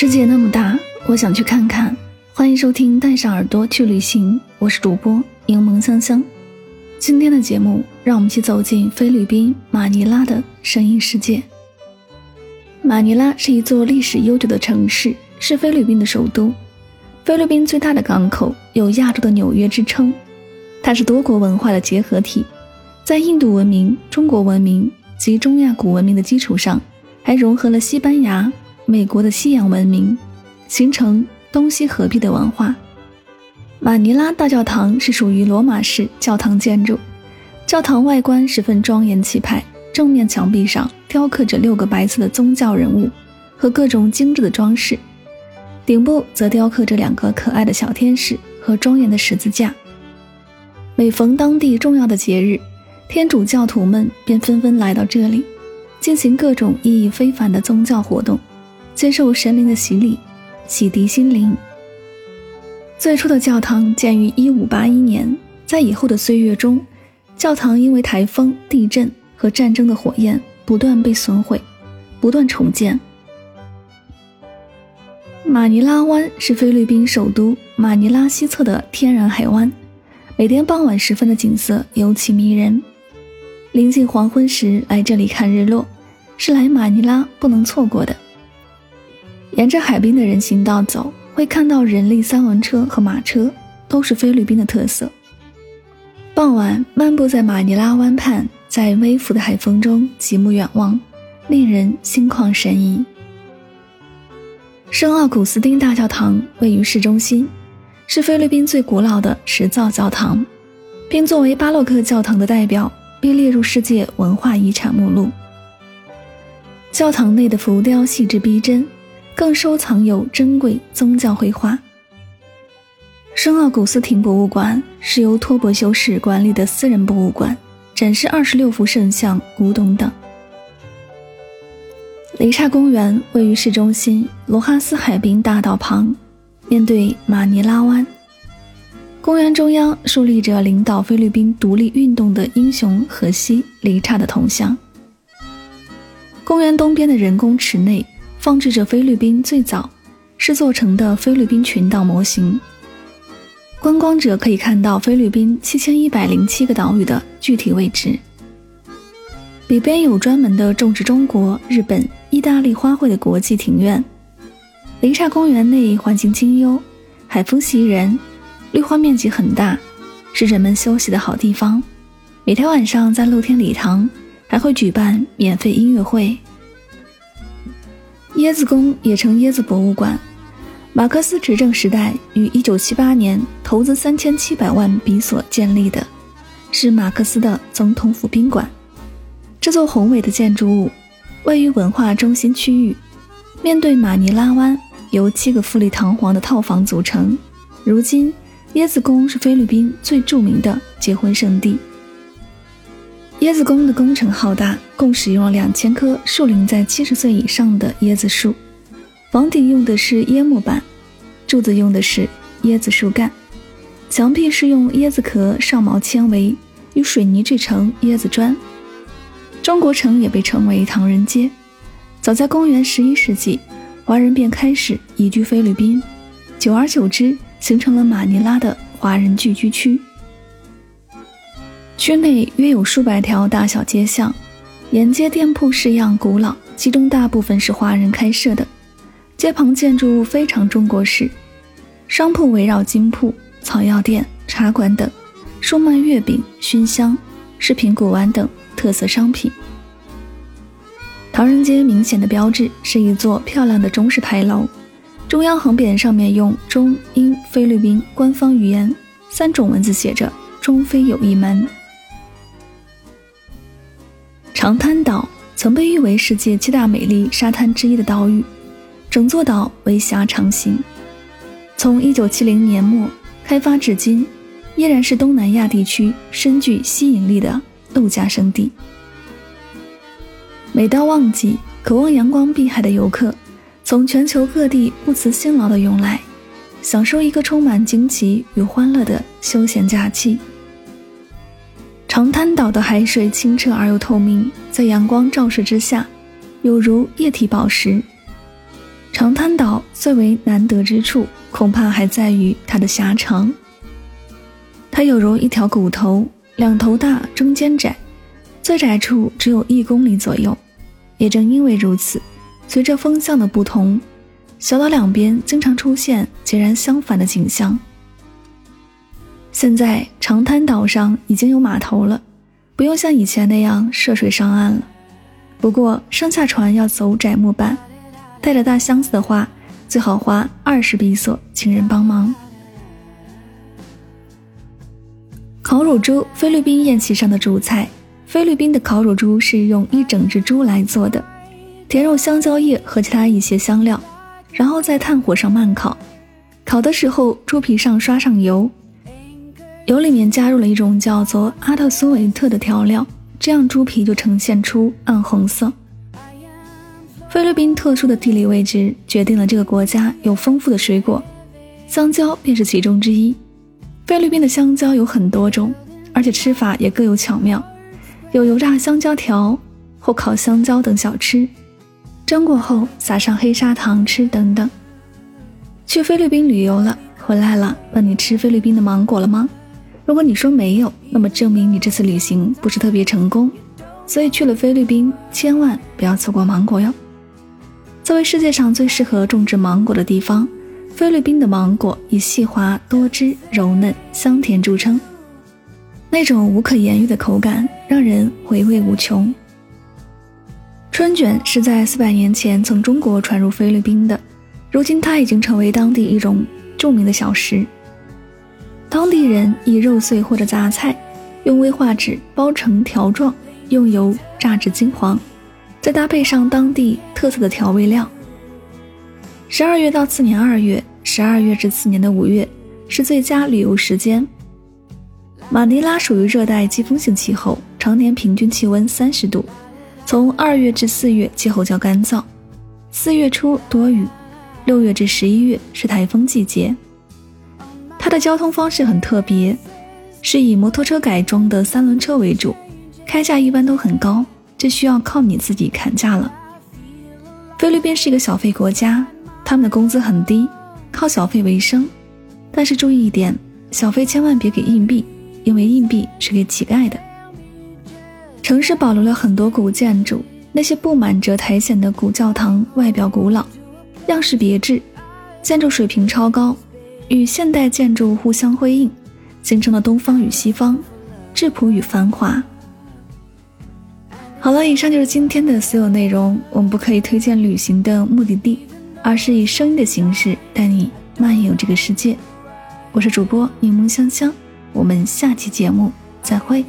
世界那么大，我想去看看。欢迎收听《带上耳朵去旅行》，我是主播柠檬香香。今天的节目，让我们一起走进菲律宾马尼拉的声音世界。马尼拉是一座历史悠久的城市，是菲律宾的首都，菲律宾最大的港口，有“亚洲的纽约”之称。它是多国文化的结合体，在印度文明、中国文明及中亚古文明的基础上，还融合了西班牙。美国的西洋文明形成东西合璧的文化。马尼拉大教堂是属于罗马式教堂建筑，教堂外观十分庄严气派，正面墙壁上雕刻着六个白色的宗教人物和各种精致的装饰，顶部则雕刻着两个可爱的小天使和庄严的十字架。每逢当地重要的节日，天主教徒们便纷纷来到这里，进行各种意义非凡的宗教活动。接受神灵的洗礼，洗涤心灵。最初的教堂建于1581年，在以后的岁月中，教堂因为台风、地震和战争的火焰不断被损毁，不断重建。马尼拉湾是菲律宾首都马尼拉西侧的天然海湾，每天傍晚时分的景色尤其迷人。临近黄昏时来这里看日落，是来马尼拉不能错过的。沿着海滨的人行道走，会看到人力三轮车和马车，都是菲律宾的特色。傍晚漫步在马尼拉湾畔，在微拂的海风中极目远望，令人心旷神怡。圣奥古斯丁大教堂位于市中心，是菲律宾最古老的石造教堂，并作为巴洛克教堂的代表，被列入世界文化遗产目录。教堂内的浮雕细致逼真。更收藏有珍贵宗教绘画。圣奥古斯廷博物馆是由托博修士管理的私人博物馆，展示二十六幅圣像、古董等。雷刹公园位于市中心罗哈斯海滨大道旁，面对马尼拉湾。公园中央竖立着领导菲律宾独立运动的英雄荷西·雷刹的铜像。公园东边的人工池内。放置着菲律宾最早是做成的菲律宾群岛模型，观光者可以看到菲律宾七千一百零七个岛屿的具体位置。里边有专门的种植中国、日本、意大利花卉的国际庭院。林刹公园内环境清幽，海风袭人，绿化面积很大，是人们休息的好地方。每天晚上在露天礼堂还会举办免费音乐会。椰子宫也称椰子博物馆，马克思执政时代于1978年投资3700万比索建立的，是马克思的总统府宾馆。这座宏伟的建筑物位于文化中心区域，面对马尼拉湾，由七个富丽堂皇的套房组成。如今，椰子宫是菲律宾最著名的结婚圣地。椰子宫的工程浩大，共使用了两千棵树龄在七十岁以上的椰子树，房顶用的是椰木板，柱子用的是椰子树干，墙壁是用椰子壳上毛纤维与水泥制成椰子砖。中国城也被称为唐人街。早在公元十一世纪，华人便开始移居菲律宾，久而久之，形成了马尼拉的华人聚居区。区内约有数百条大小街巷，沿街店铺式样古老，其中大部分是华人开设的。街旁建筑物非常中国式，商铺围绕金铺、草药店、茶馆等，售卖月饼、熏香、饰品、古玩等特色商品。唐人街明显的标志是一座漂亮的中式牌楼，中央横匾上面用中英菲律宾官方语言三种文字写着“中菲友谊门”。长滩岛曾被誉为世界七大美丽沙滩之一的岛屿，整座岛为狭长形，从1970年末开发至今，依然是东南亚地区深具吸引力的度假胜地。每到旺季，渴望阳光碧海的游客从全球各地不辞辛劳地涌来，享受一个充满惊奇与欢乐的休闲假期。长滩岛的海水清澈而又透明，在阳光照射之下，有如液体宝石。长滩岛最为难得之处，恐怕还在于它的狭长。它有如一条骨头，两头大，中间窄，最窄处只有一公里左右。也正因为如此，随着风向的不同，小岛两边经常出现截然相反的景象。现在长滩岛上已经有码头了，不用像以前那样涉水上岸了。不过上下船要走窄木板，带着大箱子的话，最好花二十比索请人帮忙。烤乳猪，菲律宾宴席上的主菜。菲律宾的烤乳猪是用一整只猪来做的，填入香蕉叶和其他一些香料，然后在炭火上慢烤。烤的时候，猪皮上刷上油。油里面加入了一种叫做阿特苏维特的调料，这样猪皮就呈现出暗红色。菲律宾特殊的地理位置决定了这个国家有丰富的水果，香蕉便是其中之一。菲律宾的香蕉有很多种，而且吃法也各有巧妙，有油炸香蕉条或烤香蕉等小吃，蒸过后撒上黑砂糖吃等等。去菲律宾旅游了，回来了，问你吃菲律宾的芒果了吗？如果你说没有，那么证明你这次旅行不是特别成功，所以去了菲律宾千万不要错过芒果哟。作为世界上最适合种植芒果的地方，菲律宾的芒果以细滑、多汁、柔嫩、香甜著称，那种无可言喻的口感让人回味无穷。春卷是在四百年前从中国传入菲律宾的，如今它已经成为当地一种著名的小食。当地人以肉碎或者杂菜，用威化纸包成条状，用油炸至金黄，再搭配上当地特色的调味料。十二月到次年二月，十二月至次年的五月是最佳旅游时间。马尼拉属于热带季风性气候，常年平均气温三十度，从二月至四月气候较干燥，四月初多雨，六月至十一月是台风季节。的交通方式很特别，是以摩托车改装的三轮车为主，开价一般都很高，这需要靠你自己砍价了。菲律宾是一个小费国家，他们的工资很低，靠小费为生。但是注意一点，小费千万别给硬币，因为硬币是给乞丐的。城市保留了很多古建筑，那些布满着苔藓的古教堂外表古老，样式别致，建筑水平超高。与现代建筑互相辉映，形成了东方与西方，质朴与繁华。好了，以上就是今天的所有内容。我们不可以推荐旅行的目的地，而是以声音的形式带你漫游这个世界。我是主播柠檬香香，我们下期节目再会。